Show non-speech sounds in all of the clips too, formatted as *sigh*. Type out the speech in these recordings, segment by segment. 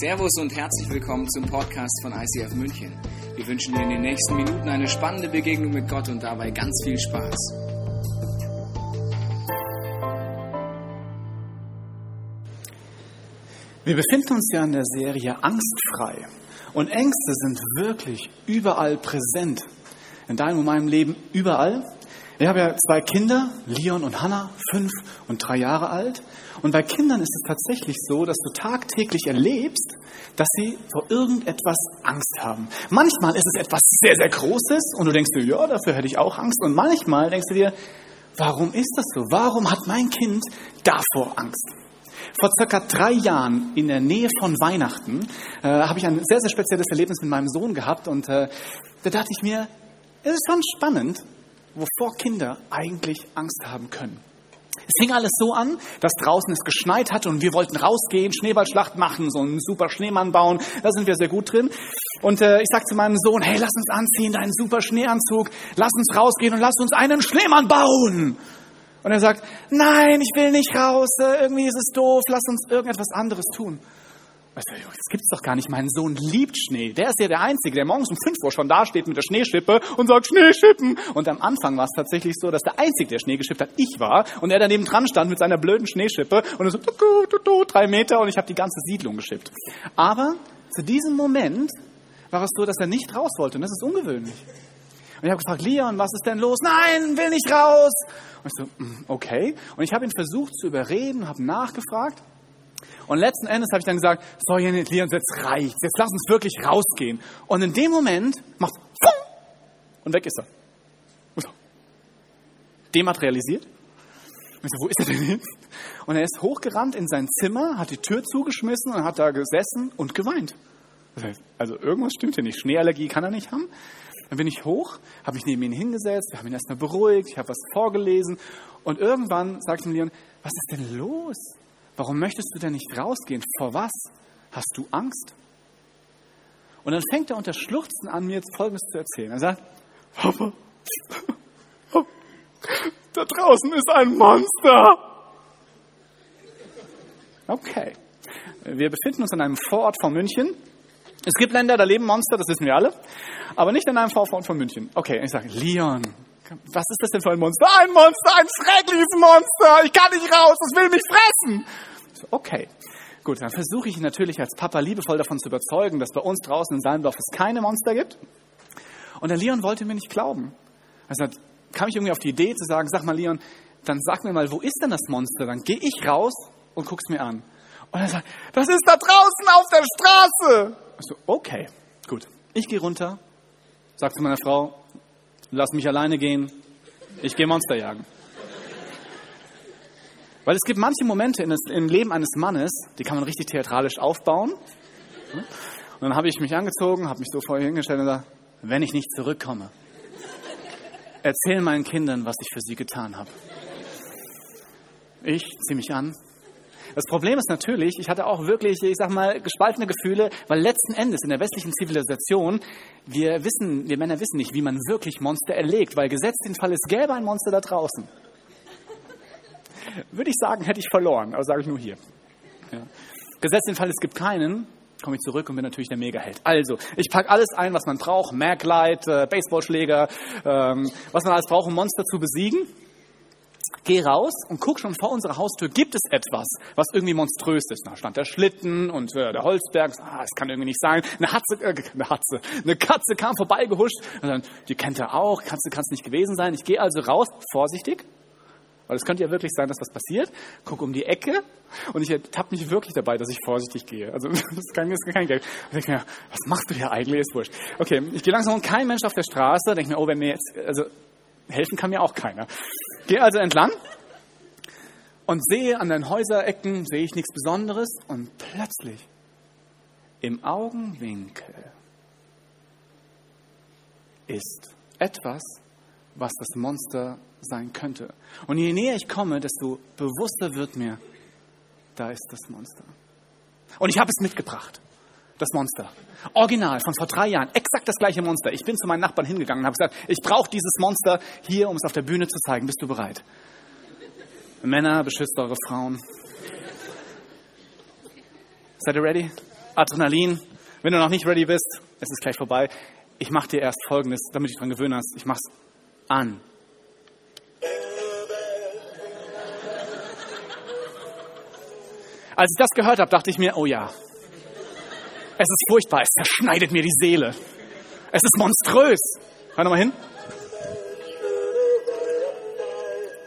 Servus und herzlich willkommen zum Podcast von ICF München. Wir wünschen dir in den nächsten Minuten eine spannende Begegnung mit Gott und dabei ganz viel Spaß. Wir befinden uns ja in der Serie Angstfrei. Und Ängste sind wirklich überall präsent. In deinem und meinem Leben überall. Ich habe ja zwei Kinder, Leon und Hannah, fünf und drei Jahre alt. Und bei Kindern ist es tatsächlich so, dass du tagtäglich erlebst, dass sie vor irgendetwas Angst haben. Manchmal ist es etwas sehr, sehr Großes und du denkst dir, ja, dafür hätte ich auch Angst. Und manchmal denkst du dir, warum ist das so? Warum hat mein Kind davor Angst? Vor circa drei Jahren in der Nähe von Weihnachten äh, habe ich ein sehr, sehr spezielles Erlebnis mit meinem Sohn gehabt und äh, da dachte ich mir, es ist schon spannend, wovor Kinder eigentlich Angst haben können. Es fing alles so an, dass draußen es geschneit hatte und wir wollten rausgehen, Schneeballschlacht machen, so einen super Schneemann bauen. Da sind wir sehr gut drin. Und äh, ich sag zu meinem Sohn, hey, lass uns anziehen, deinen super Schneeanzug, lass uns rausgehen und lass uns einen Schneemann bauen. Und er sagt, nein, ich will nicht raus, äh, irgendwie ist es doof, lass uns irgendetwas anderes tun. Das gibt's doch gar nicht. Mein Sohn liebt Schnee. Der ist ja der Einzige, der morgens um 5 Uhr schon da steht mit der Schneeschippe und sagt Schneeschippen. Und am Anfang war es tatsächlich so, dass der Einzige, der Schnee geschippt hat, ich war. Und er daneben dran stand mit seiner blöden Schneeschippe und er so, du, du, drei Meter und ich habe die ganze Siedlung geschippt. Aber zu diesem Moment war es so, dass er nicht raus wollte. Und das ist ungewöhnlich. Und ich habe gefragt, Leon, was ist denn los? Nein, will nicht raus. Und ich so, mm, okay. Und ich habe ihn versucht zu überreden, habe nachgefragt. Und letzten Endes habe ich dann gesagt, so Leon, jetzt reicht's, jetzt lass uns wirklich rausgehen. Und in dem Moment macht und weg ist er. So. Dematerialisiert. Und so, wo ist er denn hin? Und er ist hochgerannt in sein Zimmer, hat die Tür zugeschmissen und hat da gesessen und geweint. Also irgendwas stimmt hier nicht. Schneeallergie kann er nicht haben. Dann bin ich hoch, habe mich neben ihn hingesetzt, wir haben ihn erstmal beruhigt, ich habe was vorgelesen und irgendwann sagte ich ihm Leon, was ist denn los? Warum möchtest du denn nicht rausgehen? Vor was? Hast du Angst? Und dann fängt er unter Schluchzen an, mir jetzt Folgendes zu erzählen. Er sagt, Papa, da draußen ist ein Monster. Okay. Wir befinden uns in einem Vorort von München. Es gibt Länder, da leben Monster, das wissen wir alle. Aber nicht in einem Vorort von München. Okay, ich sage, Leon, was ist das denn für ein Monster? Ein Monster, ein schreckliches Monster. Ich kann nicht raus, es will mich fressen. Okay, gut, dann versuche ich natürlich als Papa liebevoll davon zu überzeugen, dass bei uns draußen in Salmdorf es keine Monster gibt. Und der Leon wollte mir nicht glauben. Also kam ich irgendwie auf die Idee zu sagen, sag mal Leon, dann sag mir mal, wo ist denn das Monster? Dann gehe ich raus und guck's mir an. Und er sagt, das ist da draußen auf der Straße. Ich so, okay, gut. Ich gehe runter, sag zu meiner Frau, lass mich alleine gehen, ich gehe Monster jagen. Weil es gibt manche Momente im Leben eines Mannes, die kann man richtig theatralisch aufbauen. Und dann habe ich mich angezogen, habe mich so vorher hingestellt und gesagt, wenn ich nicht zurückkomme, erzähl meinen Kindern, was ich für sie getan habe. Ich ziehe mich an. Das Problem ist natürlich, ich hatte auch wirklich, ich sag mal, gespaltene Gefühle, weil letzten Endes in der westlichen Zivilisation, wir wissen, wir Männer wissen nicht, wie man wirklich Monster erlegt, weil gesetzt den Fall, es gäbe ein Monster da draußen würde ich sagen, hätte ich verloren, aber sage ich nur hier. Ja. Gesetzt den Fall, es gibt keinen, komme ich zurück und bin natürlich der Megaheld. Also, ich packe alles ein, was man braucht, Merklight, äh, Baseballschläger, ähm, was man alles braucht, um Monster zu besiegen. Geh raus und guck schon vor unserer Haustür, gibt es etwas, was irgendwie monströs ist. Da stand der Schlitten und äh, der Holzberg. Ah, das kann irgendwie nicht sein. Eine Hatze, äh, *laughs* eine Hatze, eine Katze kam vorbeigehuscht. Und dann, die kennt er auch. Katze kann es nicht gewesen sein. Ich gehe also raus, vorsichtig, weil es könnte ja wirklich sein, dass was passiert. Guck um die Ecke und ich ertappe mich wirklich dabei, dass ich vorsichtig gehe. Also *laughs* das ist kein, das kein Geld. Ich denke mir, was machst du hier eigentlich? Ist wurscht. Okay, ich gehe langsam und kein Mensch auf der Straße. Denke mir, oh, wenn mir jetzt, also helfen kann mir auch keiner. Gehe also entlang und sehe an den Häuserecken, sehe ich nichts Besonderes und plötzlich im Augenwinkel ist etwas, was das Monster sein könnte. Und je näher ich komme, desto bewusster wird mir, da ist das Monster. Und ich habe es mitgebracht. Das Monster. Original von vor drei Jahren. Exakt das gleiche Monster. Ich bin zu meinen Nachbarn hingegangen und habe gesagt, ich brauche dieses Monster hier, um es auf der Bühne zu zeigen. Bist du bereit? Männer, beschützt eure Frauen. Seid ihr ready? Adrenalin. Wenn du noch nicht ready bist, es ist gleich vorbei. Ich mache dir erst Folgendes, damit du dich daran gewöhnen hast. Ich mach's an. Als ich das gehört habe, dachte ich mir, oh ja, es ist furchtbar, es zerschneidet mir die Seele. Es ist monströs. Hör nochmal hin.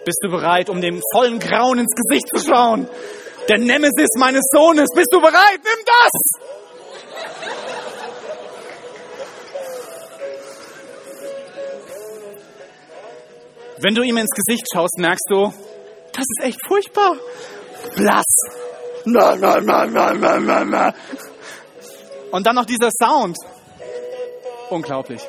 Bist du bereit, um dem vollen Grauen ins Gesicht zu schauen? Der Nemesis meines Sohnes. Bist du bereit? Nimm das! Wenn du ihm ins Gesicht schaust, merkst du, das ist echt furchtbar. Blass. Na, na, na, na, na, na, na. Und dann noch dieser Sound. Unglaublich.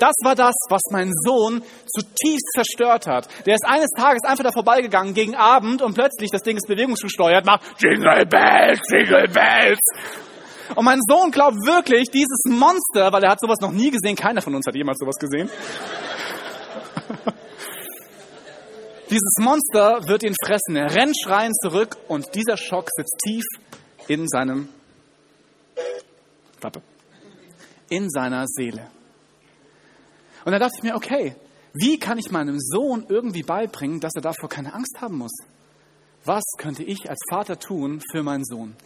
Das war das, was mein Sohn zutiefst zerstört hat. Der ist eines Tages einfach da vorbeigegangen gegen Abend und plötzlich, das Ding ist bewegungsgesteuert, macht Jingle Bells, Jingle Bells. Und mein Sohn glaubt wirklich, dieses Monster, weil er hat sowas noch nie gesehen, keiner von uns hat jemals sowas gesehen. *laughs* dieses Monster wird ihn fressen. Er rennt schreiend zurück und dieser Schock sitzt tief in seinem, warte, in seiner Seele. Und da dachte ich mir, okay, wie kann ich meinem Sohn irgendwie beibringen, dass er davor keine Angst haben muss? Was könnte ich als Vater tun für meinen Sohn?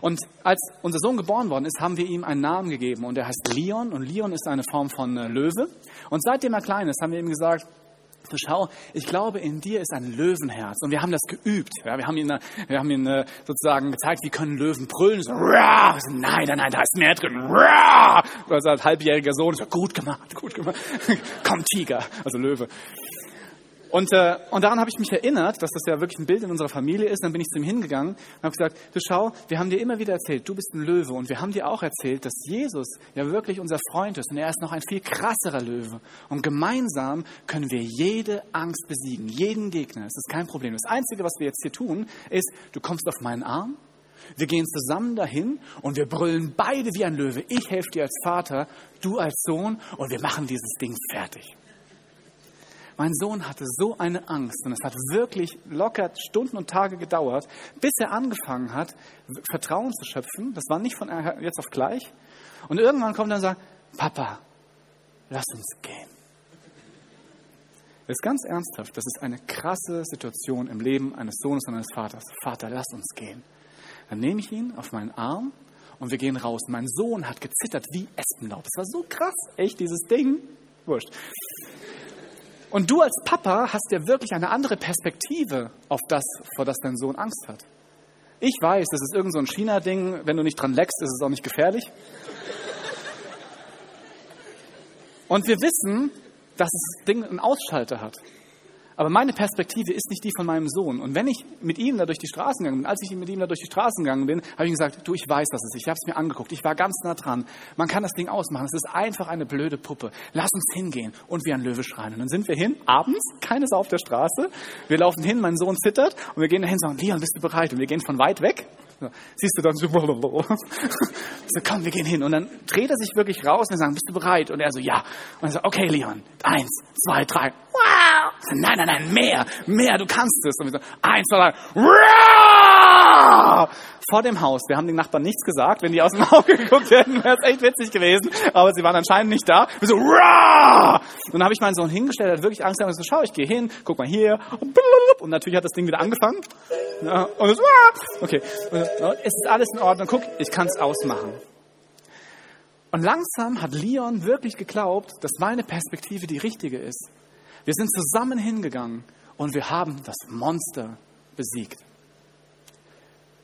Und als unser Sohn geboren worden ist, haben wir ihm einen Namen gegeben und er heißt Leon und Leon ist eine Form von äh, Löwe. Und seitdem er klein ist, haben wir ihm gesagt, so schau, ich glaube, in dir ist ein Löwenherz. Und wir haben das geübt. Ja, wir haben ihn, wir haben ihn äh, sozusagen gezeigt, wie können Löwen brüllen. So, Rah! so, nein, nein, nein, da ist mehr drin. Rah! Also als halbjähriger Sohn, so, gut gemacht, gut gemacht. *laughs* Komm, Tiger, also Löwe. Und, äh, und daran habe ich mich erinnert, dass das ja wirklich ein Bild in unserer Familie ist. Dann bin ich zu ihm hingegangen und habe gesagt, du schau, wir haben dir immer wieder erzählt, du bist ein Löwe. Und wir haben dir auch erzählt, dass Jesus ja wirklich unser Freund ist. Und er ist noch ein viel krasserer Löwe. Und gemeinsam können wir jede Angst besiegen, jeden Gegner. Das ist kein Problem. Das Einzige, was wir jetzt hier tun, ist, du kommst auf meinen Arm, wir gehen zusammen dahin und wir brüllen beide wie ein Löwe. Ich helfe dir als Vater, du als Sohn und wir machen dieses Ding fertig. Mein Sohn hatte so eine Angst und es hat wirklich locker Stunden und Tage gedauert, bis er angefangen hat, Vertrauen zu schöpfen. Das war nicht von jetzt auf gleich. Und irgendwann kommt er und sagt, Papa, lass uns gehen. Das ist ganz ernsthaft. Das ist eine krasse Situation im Leben eines Sohnes und eines Vaters. Vater, lass uns gehen. Dann nehme ich ihn auf meinen Arm und wir gehen raus. Mein Sohn hat gezittert wie Espenlaub. Das war so krass, echt, dieses Ding. Wurscht. Und du als Papa hast ja wirklich eine andere Perspektive auf das, vor das dein Sohn Angst hat. Ich weiß, das ist irgend so ein China-Ding, wenn du nicht dran leckst, ist es auch nicht gefährlich. Und wir wissen, dass das Ding einen Ausschalter hat. Aber meine Perspektive ist nicht die von meinem Sohn. Und wenn ich mit ihm da durch die Straßen gegangen bin, als ich mit ihm da durch die Straßen gegangen bin, habe ich gesagt, du, ich weiß, dass es ist. Ich habe es mir angeguckt. Ich war ganz nah dran. Man kann das Ding ausmachen. Es ist einfach eine blöde Puppe. Lass uns hingehen und wie ein Löwe schreien. Und dann sind wir hin, abends, keine Sau auf der Straße. Wir laufen hin, mein Sohn zittert und wir gehen dahin und sagen, Leon, bist du bereit? Und wir gehen von weit weg. Siehst du dann so, *laughs* so, komm, wir gehen hin. Und dann dreht er sich wirklich raus und wir sagen, bist du bereit? Und er so, ja. Und er so, okay, Leon, eins, zwei, drei. Wow! Nein, nein, nein, mehr, mehr, du kannst es. Und wir so, eins, zwei, drei. Vor dem Haus. Wir haben den Nachbarn nichts gesagt. Wenn die aus dem *laughs* Auge geguckt hätten, wäre es echt witzig gewesen. Aber sie waren anscheinend nicht da. Wir so, Rah! Und dann habe ich meinen Sohn hingestellt, hat wirklich Angst gehabt. Und so, schau, ich gehe hin, guck mal hier. Und natürlich hat das Ding wieder angefangen. Und so, okay. Es ist alles in Ordnung. Guck, ich kann es ausmachen. Und langsam hat Leon wirklich geglaubt, dass meine Perspektive die richtige ist. Wir sind zusammen hingegangen und wir haben das Monster besiegt.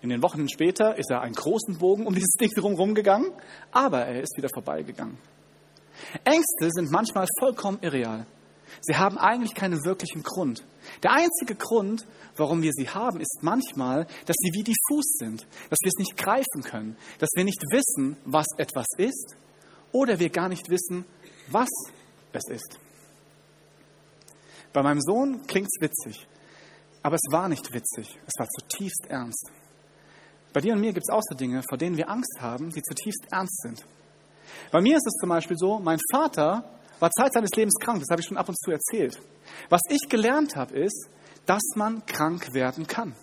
In den Wochen später ist er einen großen Bogen um dieses Ding herum gegangen, aber er ist wieder vorbeigegangen. Ängste sind manchmal vollkommen irreal. Sie haben eigentlich keinen wirklichen Grund. Der einzige Grund, warum wir sie haben, ist manchmal, dass sie wie diffus sind, dass wir es nicht greifen können, dass wir nicht wissen, was etwas ist oder wir gar nicht wissen, was es ist. Bei meinem Sohn klingt es witzig, aber es war nicht witzig, es war zutiefst ernst. Bei dir und mir gibt es auch so Dinge, vor denen wir Angst haben, die zutiefst ernst sind. Bei mir ist es zum Beispiel so, mein Vater war Zeit seines Lebens krank, das habe ich schon ab und zu erzählt. Was ich gelernt habe, ist, dass man krank werden kann.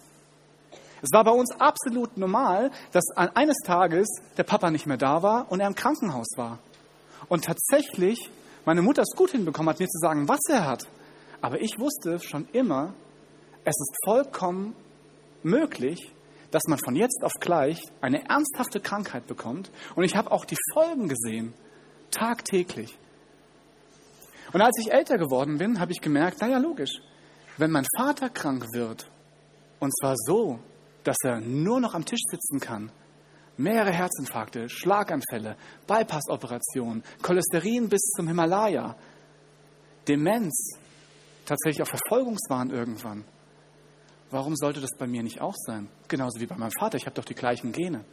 Es war bei uns absolut normal, dass eines Tages der Papa nicht mehr da war und er im Krankenhaus war. Und tatsächlich meine Mutter es gut hinbekommen hat, mir zu sagen, was er hat. Aber ich wusste schon immer, es ist vollkommen möglich, dass man von jetzt auf gleich eine ernsthafte Krankheit bekommt. Und ich habe auch die Folgen gesehen, tagtäglich. Und als ich älter geworden bin, habe ich gemerkt, naja, logisch, wenn mein Vater krank wird, und zwar so, dass er nur noch am Tisch sitzen kann, mehrere Herzinfarkte, Schlaganfälle, Bypassoperationen, Cholesterin bis zum Himalaya, Demenz, tatsächlich auch Verfolgungswahn irgendwann. Warum sollte das bei mir nicht auch sein? Genauso wie bei meinem Vater, ich habe doch die gleichen Gene.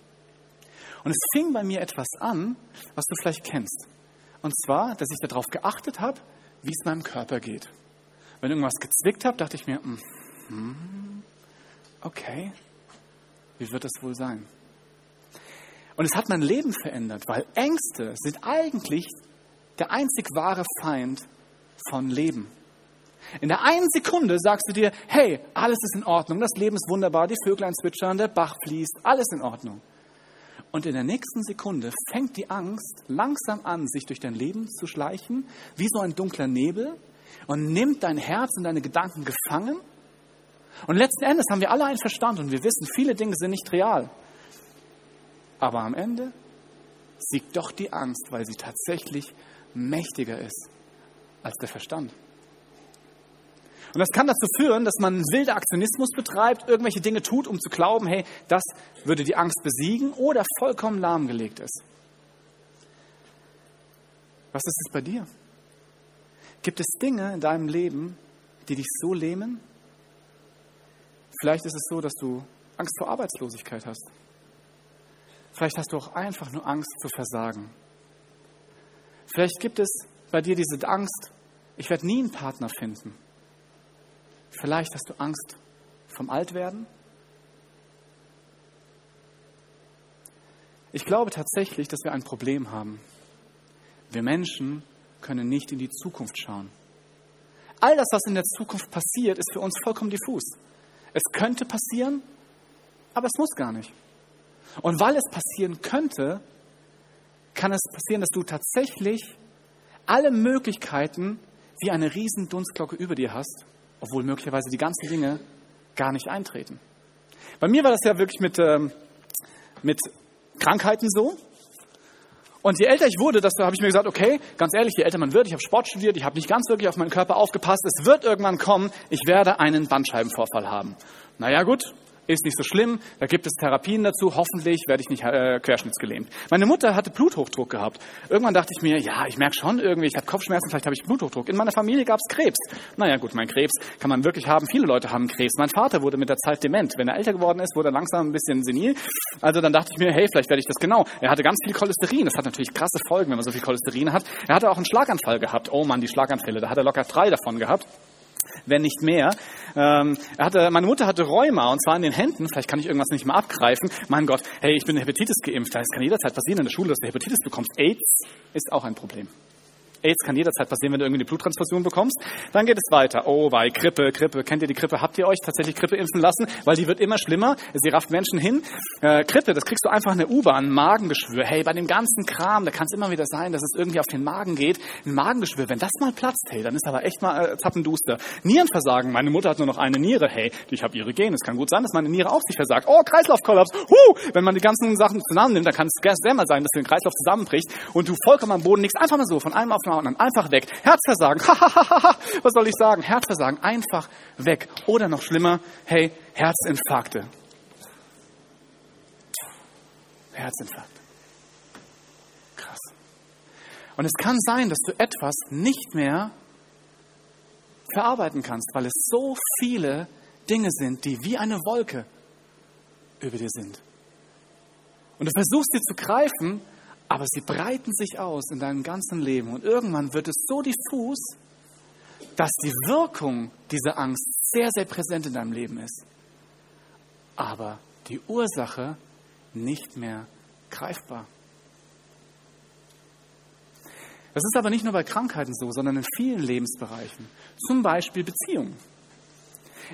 Und es fing bei mir etwas an, was du vielleicht kennst. Und zwar, dass ich darauf geachtet habe, wie es meinem Körper geht. Wenn irgendwas gezwickt hat, dachte ich mir, mm, okay, wie wird das wohl sein? Und es hat mein Leben verändert, weil Ängste sind eigentlich der einzig wahre Feind von Leben. In der einen Sekunde sagst du dir, hey, alles ist in Ordnung, das Leben ist wunderbar, die Vöglein zwitschern, der Bach fließt, alles in Ordnung. Und in der nächsten Sekunde fängt die Angst langsam an, sich durch dein Leben zu schleichen, wie so ein dunkler Nebel, und nimmt dein Herz und deine Gedanken gefangen. Und letzten Endes haben wir alle einen Verstand und wir wissen, viele Dinge sind nicht real. Aber am Ende siegt doch die Angst, weil sie tatsächlich mächtiger ist als der Verstand. Und das kann dazu führen, dass man wilder Aktionismus betreibt, irgendwelche Dinge tut, um zu glauben, hey, das würde die Angst besiegen oder vollkommen lahmgelegt ist. Was ist es bei dir? Gibt es Dinge in deinem Leben, die dich so lähmen? Vielleicht ist es so, dass du Angst vor Arbeitslosigkeit hast. Vielleicht hast du auch einfach nur Angst zu versagen. Vielleicht gibt es bei dir diese Angst, ich werde nie einen Partner finden. Vielleicht hast du Angst vom Altwerden. Ich glaube tatsächlich, dass wir ein Problem haben. Wir Menschen können nicht in die Zukunft schauen. All das, was in der Zukunft passiert, ist für uns vollkommen diffus. Es könnte passieren, aber es muss gar nicht. Und weil es passieren könnte, kann es passieren, dass du tatsächlich alle Möglichkeiten wie eine riesen Dunstglocke über dir hast obwohl möglicherweise die ganzen Dinge gar nicht eintreten. Bei mir war das ja wirklich mit, ähm, mit Krankheiten so. Und je älter ich wurde, desto habe ich mir gesagt, okay, ganz ehrlich, je älter man wird, ich habe Sport studiert, ich habe nicht ganz wirklich auf meinen Körper aufgepasst, es wird irgendwann kommen, ich werde einen Bandscheibenvorfall haben. Naja gut, ist nicht so schlimm, da gibt es Therapien dazu, hoffentlich werde ich nicht äh, querschnittsgelähmt. Meine Mutter hatte Bluthochdruck gehabt. Irgendwann dachte ich mir, ja, ich merke schon irgendwie, ich habe Kopfschmerzen, vielleicht habe ich Bluthochdruck. In meiner Familie gab es Krebs. Naja gut, mein Krebs kann man wirklich haben, viele Leute haben Krebs. Mein Vater wurde mit der Zeit dement. Wenn er älter geworden ist, wurde er langsam ein bisschen senil. Also dann dachte ich mir, hey, vielleicht werde ich das genau. Er hatte ganz viel Cholesterin, das hat natürlich krasse Folgen, wenn man so viel Cholesterin hat. Er hatte auch einen Schlaganfall gehabt. Oh Mann, die Schlaganfälle, da hat er locker drei davon gehabt wenn nicht mehr. Ähm, er hatte, meine Mutter hatte Rheuma und zwar in den Händen. Vielleicht kann ich irgendwas nicht mehr abgreifen. Mein Gott, hey, ich bin Hepatitis geimpft. Das kann jederzeit passieren in der Schule, dass du Hepatitis bekommst. AIDS ist auch ein Problem. AIDS kann jederzeit passieren, wenn du irgendwie eine Bluttransfusion bekommst. Dann geht es weiter. Oh, bei Grippe, Grippe. Kennt ihr die Grippe? Habt ihr euch tatsächlich Grippe impfen lassen? Weil die wird immer schlimmer. Sie rafft Menschen hin. Äh, Grippe, das kriegst du einfach in der U-Bahn. Magengeschwür. Hey, bei dem ganzen Kram, da kann es immer wieder sein, dass es irgendwie auf den Magen geht. Ein Magengeschwür, wenn das mal platzt, hey, dann ist aber echt mal äh, zappenduster. Nierenversagen. Meine Mutter hat nur noch eine Niere. Hey, ich habe ihre Gene. Es kann gut sein, dass meine Niere auch sich versagt. Oh, Kreislaufkollaps. Huh! Wenn man die ganzen Sachen zusammen nimmt, dann kann es sehr mal sein, dass der Kreislauf zusammenbricht und du vollkommen am Boden liegst. Einfach mal so, von einem auf anderen. Einfach weg. Herzversagen, *laughs* was soll ich sagen? Herzversagen, einfach weg. Oder noch schlimmer, hey, Herzinfarkte. Herzinfarkt. Krass. Und es kann sein, dass du etwas nicht mehr verarbeiten kannst, weil es so viele Dinge sind, die wie eine Wolke über dir sind. Und du versuchst sie zu greifen, aber sie breiten sich aus in deinem ganzen Leben und irgendwann wird es so diffus, dass die Wirkung dieser Angst sehr, sehr präsent in deinem Leben ist, aber die Ursache nicht mehr greifbar. Das ist aber nicht nur bei Krankheiten so, sondern in vielen Lebensbereichen. Zum Beispiel Beziehungen.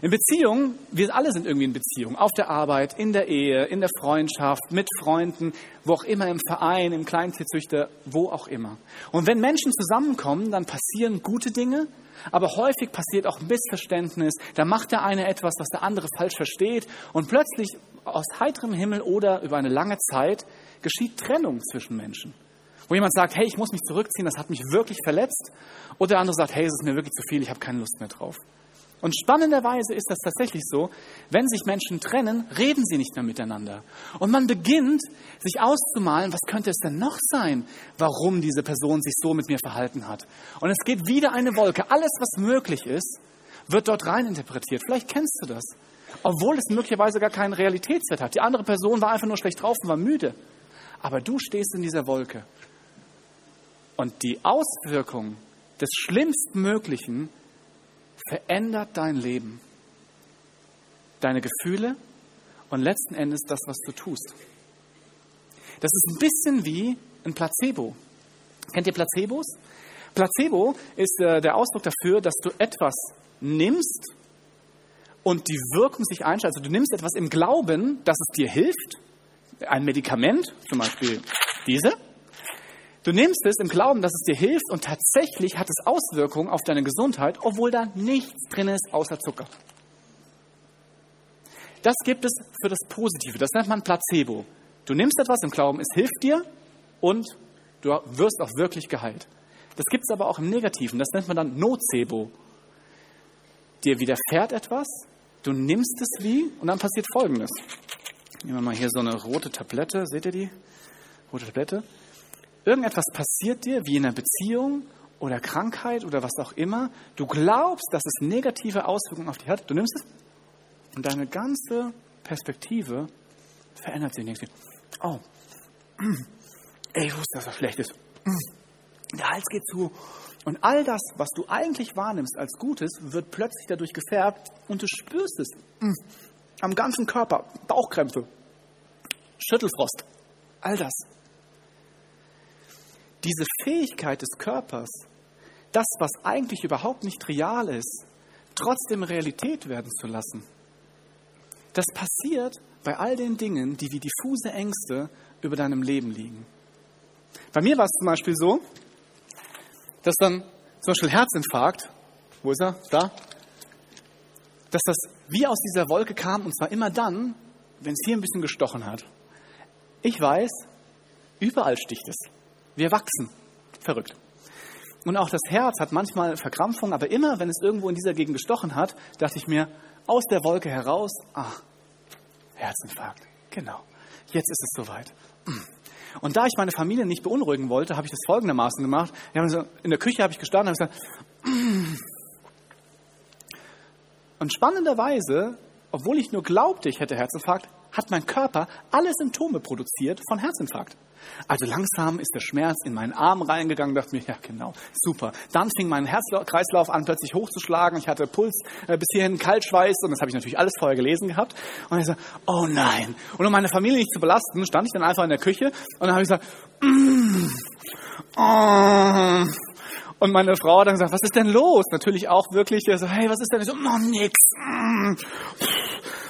In Beziehungen, wir alle sind irgendwie in Beziehung, auf der Arbeit, in der Ehe, in der Freundschaft, mit Freunden, wo auch immer, im Verein, im Kleintierzüchter, wo auch immer. Und wenn Menschen zusammenkommen, dann passieren gute Dinge, aber häufig passiert auch Missverständnis. Da macht der eine etwas, was der andere falsch versteht und plötzlich aus heiterem Himmel oder über eine lange Zeit geschieht Trennung zwischen Menschen. Wo jemand sagt, hey, ich muss mich zurückziehen, das hat mich wirklich verletzt. Oder der andere sagt, hey, es ist mir wirklich zu viel, ich habe keine Lust mehr drauf. Und spannenderweise ist das tatsächlich so, wenn sich Menschen trennen, reden sie nicht mehr miteinander. Und man beginnt, sich auszumalen, was könnte es denn noch sein, warum diese Person sich so mit mir verhalten hat. Und es geht wieder eine Wolke. Alles, was möglich ist, wird dort rein interpretiert. Vielleicht kennst du das. Obwohl es möglicherweise gar keinen Realitätswert hat. Die andere Person war einfach nur schlecht drauf und war müde. Aber du stehst in dieser Wolke. Und die Auswirkung des Schlimmstmöglichen verändert dein Leben, deine Gefühle und letzten Endes das, was du tust. Das ist ein bisschen wie ein Placebo. Kennt ihr Placebos? Placebo ist äh, der Ausdruck dafür, dass du etwas nimmst und die Wirkung sich einschaltet. Also du nimmst etwas im Glauben, dass es dir hilft, ein Medikament, zum Beispiel diese, Du nimmst es im Glauben, dass es dir hilft und tatsächlich hat es Auswirkungen auf deine Gesundheit, obwohl da nichts drin ist außer Zucker. Das gibt es für das Positive. Das nennt man Placebo. Du nimmst etwas im Glauben, es hilft dir und du wirst auch wirklich geheilt. Das gibt es aber auch im Negativen. Das nennt man dann Nocebo. Dir widerfährt etwas, du nimmst es wie und dann passiert Folgendes. Nehmen wir mal hier so eine rote Tablette. Seht ihr die? Rote Tablette. Irgendetwas passiert dir, wie in einer Beziehung oder Krankheit oder was auch immer. Du glaubst, dass es negative Auswirkungen auf dich hat. Du nimmst es und deine ganze Perspektive verändert sich. Denkst oh, *clears throat* ich wusste, dass das schlecht ist. *clears throat* Der Hals geht zu. Und all das, was du eigentlich wahrnimmst als Gutes, wird plötzlich dadurch gefärbt und du spürst es. Am ganzen Körper, Bauchkrämpfe, Schüttelfrost, all das diese Fähigkeit des Körpers, das, was eigentlich überhaupt nicht real ist, trotzdem Realität werden zu lassen. Das passiert bei all den Dingen, die wie diffuse Ängste über deinem Leben liegen. Bei mir war es zum Beispiel so, dass dann zum Beispiel Herzinfarkt, wo ist er? Da? Dass das wie aus dieser Wolke kam und zwar immer dann, wenn es hier ein bisschen gestochen hat. Ich weiß, überall sticht es. Wir wachsen. Verrückt. Und auch das Herz hat manchmal Verkrampfung, aber immer, wenn es irgendwo in dieser Gegend gestochen hat, dachte ich mir, aus der Wolke heraus, ah, Herzinfarkt. Genau. Jetzt ist es soweit. Und da ich meine Familie nicht beunruhigen wollte, habe ich das folgendermaßen gemacht. in der Küche habe ich gestanden und habe gesagt, und spannenderweise, obwohl ich nur glaubte, ich hätte Herzinfarkt, hat mein Körper alle Symptome produziert von Herzinfarkt. Also langsam ist der Schmerz in meinen Arm reingegangen, dachte mir, ja genau, super. Dann fing mein Herzkreislauf an plötzlich hochzuschlagen. Ich hatte Puls äh, bis hierhin, Kaltschweiß und das habe ich natürlich alles vorher gelesen gehabt. Und ich so, oh nein. Und um meine Familie nicht zu belasten, stand ich dann einfach in der Küche und dann habe ich gesagt, mm, oh. Und meine Frau hat dann gesagt, was ist denn los? Natürlich auch wirklich, so, hey, was ist denn? Ich so, oh, nix. Mm,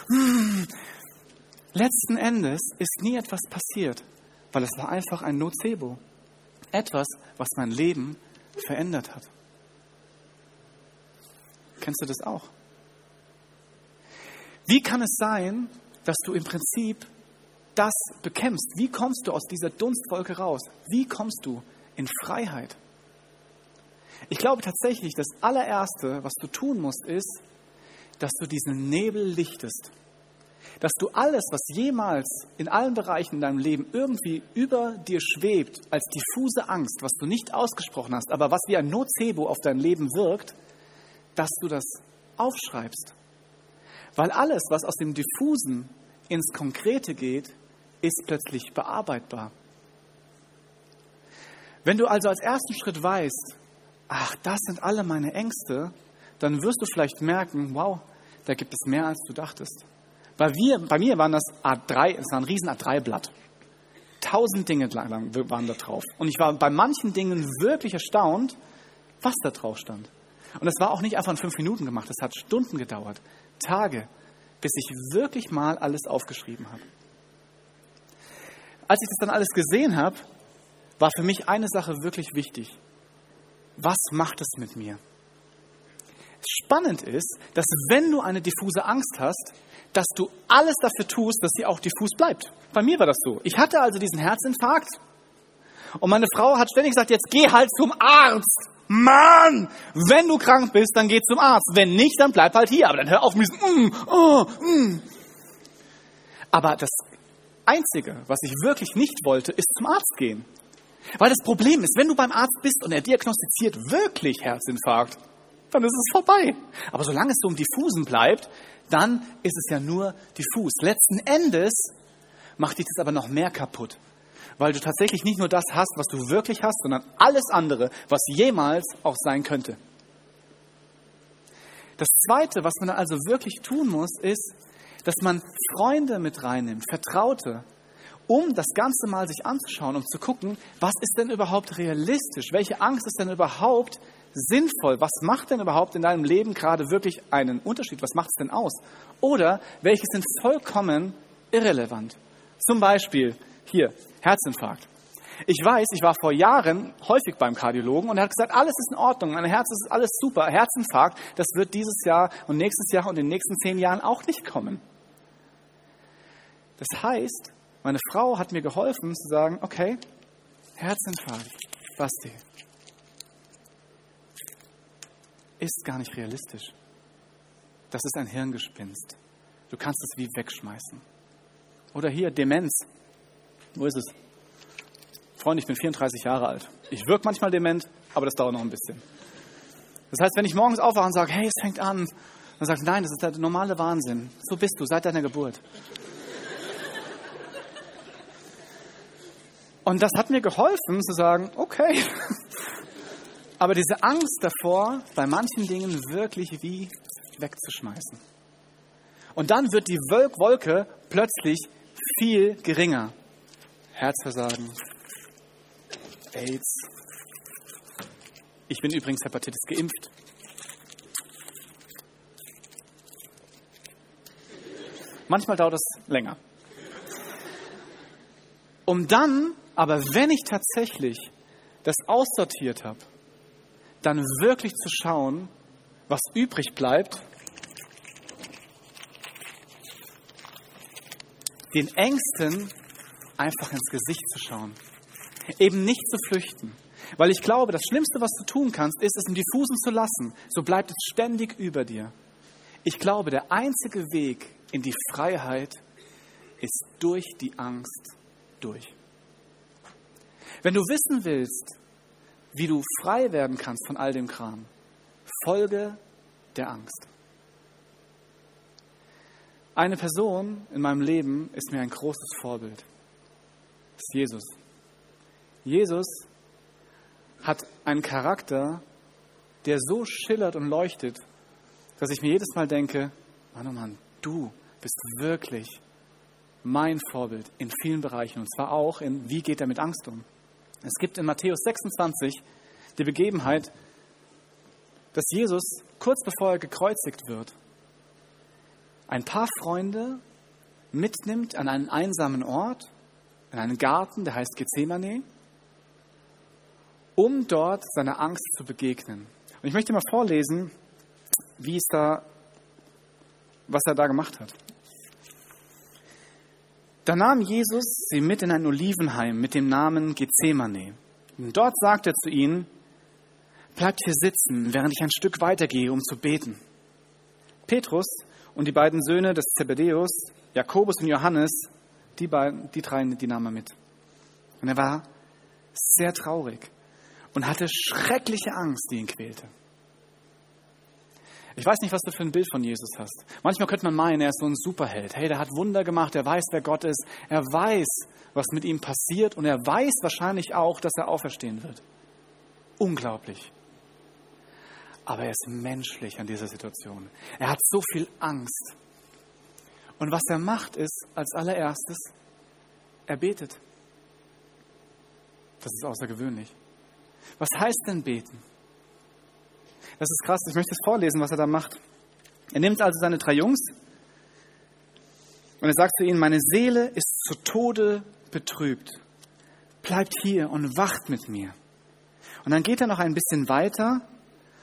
mm. Letzten Endes ist nie etwas passiert weil es war einfach ein Nocebo. Etwas, was mein Leben verändert hat. Kennst du das auch? Wie kann es sein, dass du im Prinzip das bekämpfst? Wie kommst du aus dieser Dunstwolke raus? Wie kommst du in Freiheit? Ich glaube tatsächlich, das allererste, was du tun musst, ist, dass du diesen Nebel lichtest dass du alles, was jemals in allen Bereichen in deinem Leben irgendwie über dir schwebt, als diffuse Angst, was du nicht ausgesprochen hast, aber was wie ein Nocebo auf dein Leben wirkt, dass du das aufschreibst. Weil alles, was aus dem Diffusen ins Konkrete geht, ist plötzlich bearbeitbar. Wenn du also als ersten Schritt weißt, ach, das sind alle meine Ängste, dann wirst du vielleicht merken, wow, da gibt es mehr, als du dachtest. Bei, wir, bei mir waren das A3, es war ein riesen A3-Blatt. Tausend Dinge lang waren da drauf. Und ich war bei manchen Dingen wirklich erstaunt, was da drauf stand. Und das war auch nicht einfach in fünf Minuten gemacht, das hat Stunden gedauert, Tage, bis ich wirklich mal alles aufgeschrieben habe. Als ich das dann alles gesehen habe, war für mich eine Sache wirklich wichtig. Was macht es mit mir? Spannend ist, dass wenn du eine diffuse Angst hast, dass du alles dafür tust, dass sie auch diffus bleibt. Bei mir war das so. Ich hatte also diesen Herzinfarkt und meine Frau hat ständig gesagt, jetzt geh halt zum Arzt. Mann, wenn du krank bist, dann geh zum Arzt. Wenn nicht, dann bleib halt hier. Aber dann hör auf mit diesem, mm, oh, mm. Aber das Einzige, was ich wirklich nicht wollte, ist zum Arzt gehen. Weil das Problem ist, wenn du beim Arzt bist und er diagnostiziert wirklich Herzinfarkt, dann ist es vorbei. Aber solange es so im Diffusen bleibt, dann ist es ja nur diffus. Letzten Endes macht dich das aber noch mehr kaputt weil du tatsächlich nicht nur das hast, was du wirklich hast, sondern alles andere, was jemals auch sein könnte. Das Zweite, was man also wirklich tun muss, ist, dass man Freunde mit reinnimmt, Vertraute, um das Ganze mal sich anzuschauen, um zu gucken, was ist denn überhaupt realistisch? Welche Angst ist denn überhaupt sinnvoll? Was macht denn überhaupt in deinem Leben gerade wirklich einen Unterschied? Was macht es denn aus? Oder welche sind vollkommen irrelevant? Zum Beispiel hier, Herzinfarkt. Ich weiß, ich war vor Jahren häufig beim Kardiologen und er hat gesagt, alles ist in Ordnung, mein Herz ist alles super. Herzinfarkt, das wird dieses Jahr und nächstes Jahr und in den nächsten zehn Jahren auch nicht kommen. Das heißt, meine Frau hat mir geholfen zu sagen, okay, Herzinfarkt, Basti, ist gar nicht realistisch. Das ist ein Hirngespinst. Du kannst es wie wegschmeißen. Oder hier Demenz. Wo ist es? Freund, ich bin 34 Jahre alt. Ich wirke manchmal dement, aber das dauert noch ein bisschen. Das heißt, wenn ich morgens aufwache und sage, hey, es fängt an, dann sagst du, nein, das ist der normale Wahnsinn. So bist du seit deiner Geburt. Und das hat mir geholfen zu sagen, okay. *laughs* Aber diese Angst davor, bei manchen Dingen wirklich wie wegzuschmeißen. Und dann wird die Wolke plötzlich viel geringer. Herzversagen, AIDS. Ich bin übrigens Hepatitis geimpft. Manchmal dauert es länger. Um dann, aber wenn ich tatsächlich das aussortiert habe, dann wirklich zu schauen, was übrig bleibt, den Ängsten einfach ins Gesicht zu schauen. Eben nicht zu flüchten. Weil ich glaube, das Schlimmste, was du tun kannst, ist, es im Diffusen zu lassen. So bleibt es ständig über dir. Ich glaube, der einzige Weg in die Freiheit ist durch die Angst durch. Wenn du wissen willst, wie du frei werden kannst von all dem Kram, folge der Angst. Eine Person in meinem Leben ist mir ein großes Vorbild ist Jesus. Jesus hat einen Charakter, der so schillert und leuchtet, dass ich mir jedes Mal denke, Mann, oh Mann, du bist wirklich mein Vorbild in vielen Bereichen und zwar auch in, wie geht er mit Angst um. Es gibt in Matthäus 26 die Begebenheit, dass Jesus kurz bevor er gekreuzigt wird, ein paar Freunde mitnimmt an einen einsamen Ort in einen Garten, der heißt Gethsemane, um dort seiner Angst zu begegnen. Und ich möchte mal vorlesen, wie es da, was er da gemacht hat. Da nahm Jesus sie mit in ein Olivenheim mit dem Namen Gethsemane. Und dort sagte er zu ihnen, bleibt hier sitzen, während ich ein Stück weitergehe, um zu beten. Petrus und die beiden Söhne des Zebedeus, Jakobus und Johannes, die, beiden, die drei, die nahm mit. Und er war sehr traurig und hatte schreckliche Angst, die ihn quälte. Ich weiß nicht, was du für ein Bild von Jesus hast. Manchmal könnte man meinen, er ist so ein Superheld. Hey, der hat Wunder gemacht, er weiß, wer Gott ist. Er weiß, was mit ihm passiert und er weiß wahrscheinlich auch, dass er auferstehen wird. Unglaublich. Aber er ist menschlich an dieser Situation. Er hat so viel Angst. Und was er macht, ist als allererstes, er betet. Das ist außergewöhnlich. Was heißt denn beten? Das ist krass, ich möchte es vorlesen, was er da macht. Er nimmt also seine drei Jungs und er sagt zu ihnen, meine Seele ist zu Tode betrübt. Bleibt hier und wacht mit mir. Und dann geht er noch ein bisschen weiter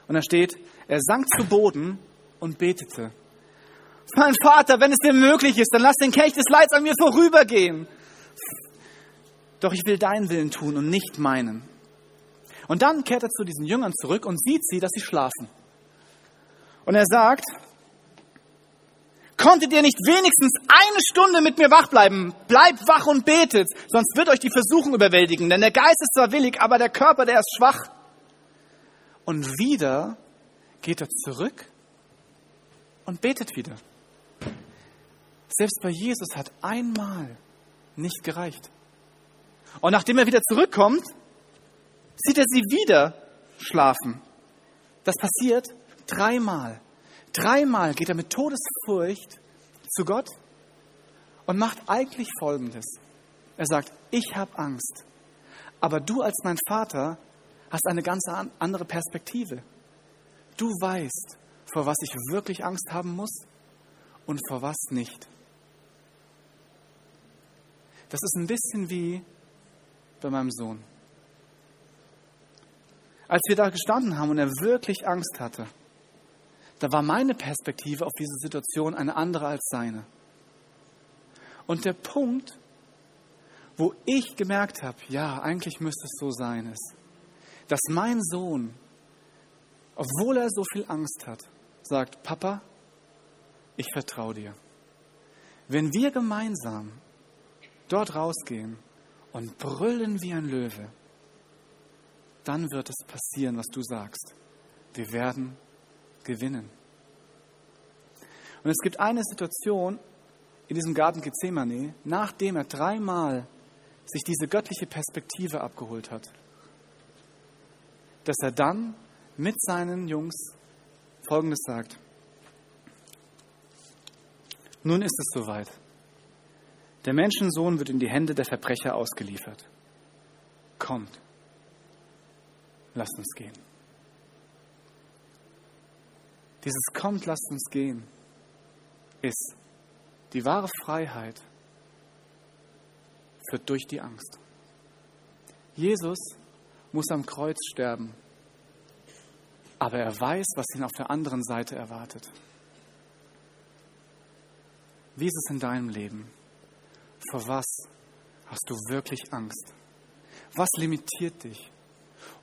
und da steht, er sank zu Boden und betete. Mein Vater, wenn es dir möglich ist, dann lass den Kelch des Leids an mir vorübergehen. Doch ich will deinen Willen tun und nicht meinen. Und dann kehrt er zu diesen Jüngern zurück und sieht sie, dass sie schlafen. Und er sagt, konntet ihr nicht wenigstens eine Stunde mit mir wach bleiben? Bleibt wach und betet, sonst wird euch die Versuchung überwältigen. Denn der Geist ist zwar willig, aber der Körper, der ist schwach. Und wieder geht er zurück und betet wieder. Selbst bei Jesus hat einmal nicht gereicht. Und nachdem er wieder zurückkommt, sieht er sie wieder schlafen. Das passiert dreimal. Dreimal geht er mit Todesfurcht zu Gott und macht eigentlich Folgendes. Er sagt, ich habe Angst, aber du als mein Vater hast eine ganz andere Perspektive. Du weißt, vor was ich wirklich Angst haben muss und vor was nicht. Das ist ein bisschen wie bei meinem Sohn. Als wir da gestanden haben und er wirklich Angst hatte, da war meine Perspektive auf diese Situation eine andere als seine. Und der Punkt, wo ich gemerkt habe, ja, eigentlich müsste es so sein, ist, dass mein Sohn, obwohl er so viel Angst hat, sagt, Papa, ich vertraue dir. Wenn wir gemeinsam dort rausgehen und brüllen wie ein Löwe, dann wird es passieren, was du sagst. Wir werden gewinnen. Und es gibt eine Situation in diesem Garten Gethsemane, nachdem er dreimal sich diese göttliche Perspektive abgeholt hat, dass er dann mit seinen Jungs Folgendes sagt. Nun ist es soweit. Der Menschensohn wird in die Hände der Verbrecher ausgeliefert. Kommt, lasst uns gehen. Dieses Kommt, lasst uns gehen ist die wahre Freiheit führt durch die Angst. Jesus muss am Kreuz sterben, aber er weiß, was ihn auf der anderen Seite erwartet. Wie ist es in deinem Leben? Vor was hast du wirklich Angst? Was limitiert dich?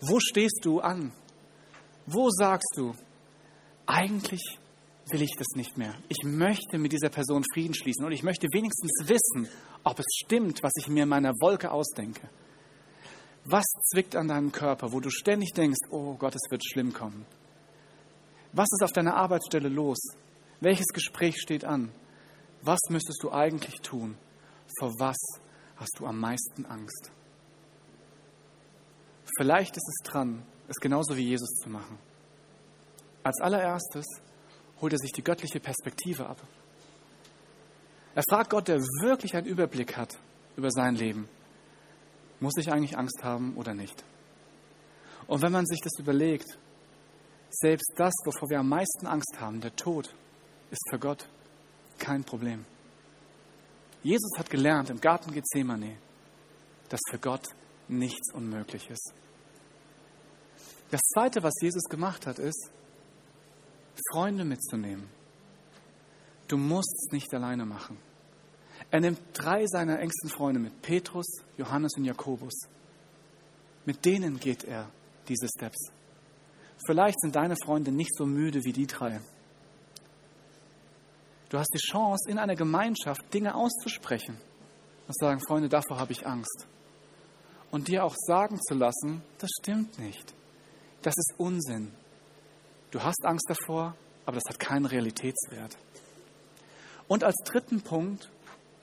Wo stehst du an? Wo sagst du, eigentlich will ich das nicht mehr. Ich möchte mit dieser Person Frieden schließen und ich möchte wenigstens wissen, ob es stimmt, was ich mir in meiner Wolke ausdenke. Was zwickt an deinem Körper, wo du ständig denkst, oh Gott, es wird schlimm kommen? Was ist auf deiner Arbeitsstelle los? Welches Gespräch steht an? Was müsstest du eigentlich tun? Vor was hast du am meisten Angst? Vielleicht ist es dran, es genauso wie Jesus zu machen. Als allererstes holt er sich die göttliche Perspektive ab. Er fragt Gott, der wirklich einen Überblick hat über sein Leben. Muss ich eigentlich Angst haben oder nicht? Und wenn man sich das überlegt, selbst das, wovor wir am meisten Angst haben, der Tod, ist für Gott kein Problem. Jesus hat gelernt im Garten Gethsemane, dass für Gott nichts unmöglich ist. Das Zweite, was Jesus gemacht hat, ist, Freunde mitzunehmen. Du musst es nicht alleine machen. Er nimmt drei seiner engsten Freunde mit, Petrus, Johannes und Jakobus. Mit denen geht er diese Steps. Vielleicht sind deine Freunde nicht so müde wie die drei. Du hast die Chance, in einer Gemeinschaft Dinge auszusprechen und zu sagen, Freunde, davor habe ich Angst. Und dir auch sagen zu lassen, das stimmt nicht. Das ist Unsinn. Du hast Angst davor, aber das hat keinen Realitätswert. Und als dritten Punkt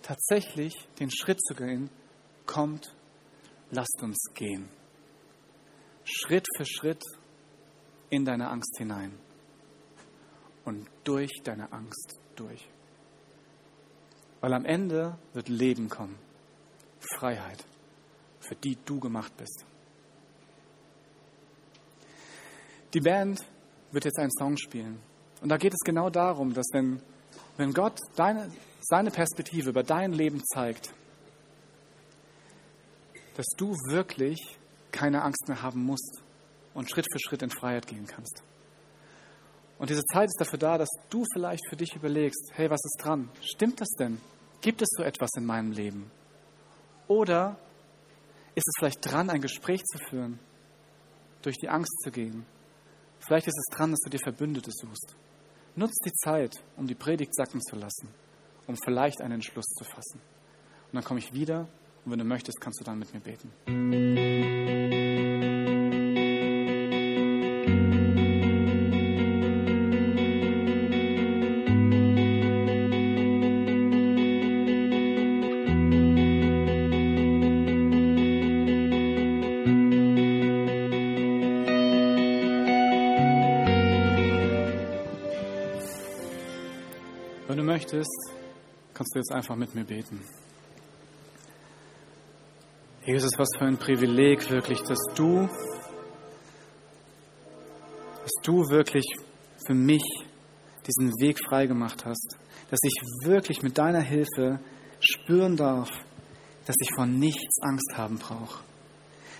tatsächlich den Schritt zu gehen, kommt, lasst uns gehen. Schritt für Schritt in deine Angst hinein und durch deine Angst durch. Weil am Ende wird Leben kommen, Freiheit, für die du gemacht bist. Die Band wird jetzt einen Song spielen. Und da geht es genau darum, dass wenn, wenn Gott deine, seine Perspektive über dein Leben zeigt, dass du wirklich keine Angst mehr haben musst und Schritt für Schritt in Freiheit gehen kannst. Und diese Zeit ist dafür da, dass du vielleicht für dich überlegst, hey, was ist dran? Stimmt das denn? Gibt es so etwas in meinem Leben? Oder ist es vielleicht dran, ein Gespräch zu führen, durch die Angst zu gehen? Vielleicht ist es dran, dass du dir Verbündete suchst. Nutz die Zeit, um die Predigt sacken zu lassen, um vielleicht einen Entschluss zu fassen. Und dann komme ich wieder und wenn du möchtest, kannst du dann mit mir beten. Jetzt einfach mit mir beten. Jesus, was für ein Privileg wirklich, dass du, dass du wirklich für mich diesen Weg freigemacht hast, dass ich wirklich mit deiner Hilfe spüren darf, dass ich vor nichts Angst haben brauche.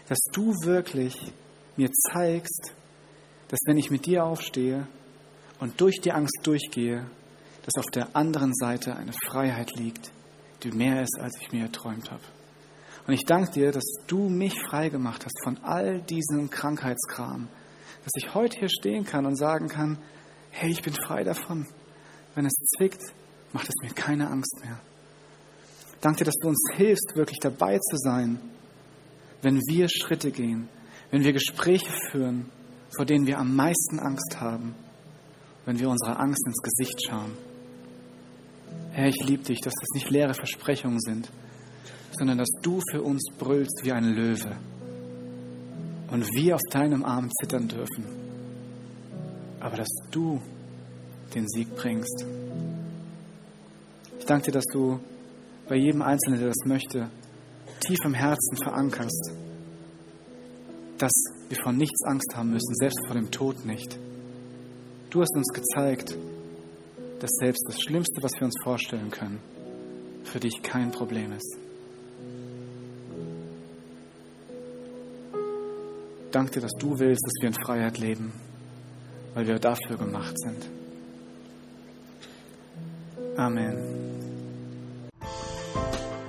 Dass du wirklich mir zeigst, dass wenn ich mit dir aufstehe und durch die Angst durchgehe, dass auf der anderen Seite eine Freiheit liegt, die mehr ist, als ich mir erträumt habe. Und ich danke dir, dass du mich frei gemacht hast von all diesem Krankheitskram, dass ich heute hier stehen kann und sagen kann, hey, ich bin frei davon. Wenn es zwickt, macht es mir keine Angst mehr. Danke dir, dass du uns hilfst, wirklich dabei zu sein, wenn wir Schritte gehen, wenn wir Gespräche führen, vor denen wir am meisten Angst haben, wenn wir unserer Angst ins Gesicht schauen. Herr, ich liebe dich, dass das nicht leere Versprechungen sind, sondern dass du für uns brüllst wie ein Löwe und wir auf deinem Arm zittern dürfen, aber dass du den Sieg bringst. Ich danke dir, dass du bei jedem Einzelnen, der das möchte, tief im Herzen verankerst, dass wir vor nichts Angst haben müssen, selbst vor dem Tod nicht. Du hast uns gezeigt, dass selbst das Schlimmste, was wir uns vorstellen können, für dich kein Problem ist. Danke dir, dass du willst, dass wir in Freiheit leben, weil wir dafür gemacht sind. Amen.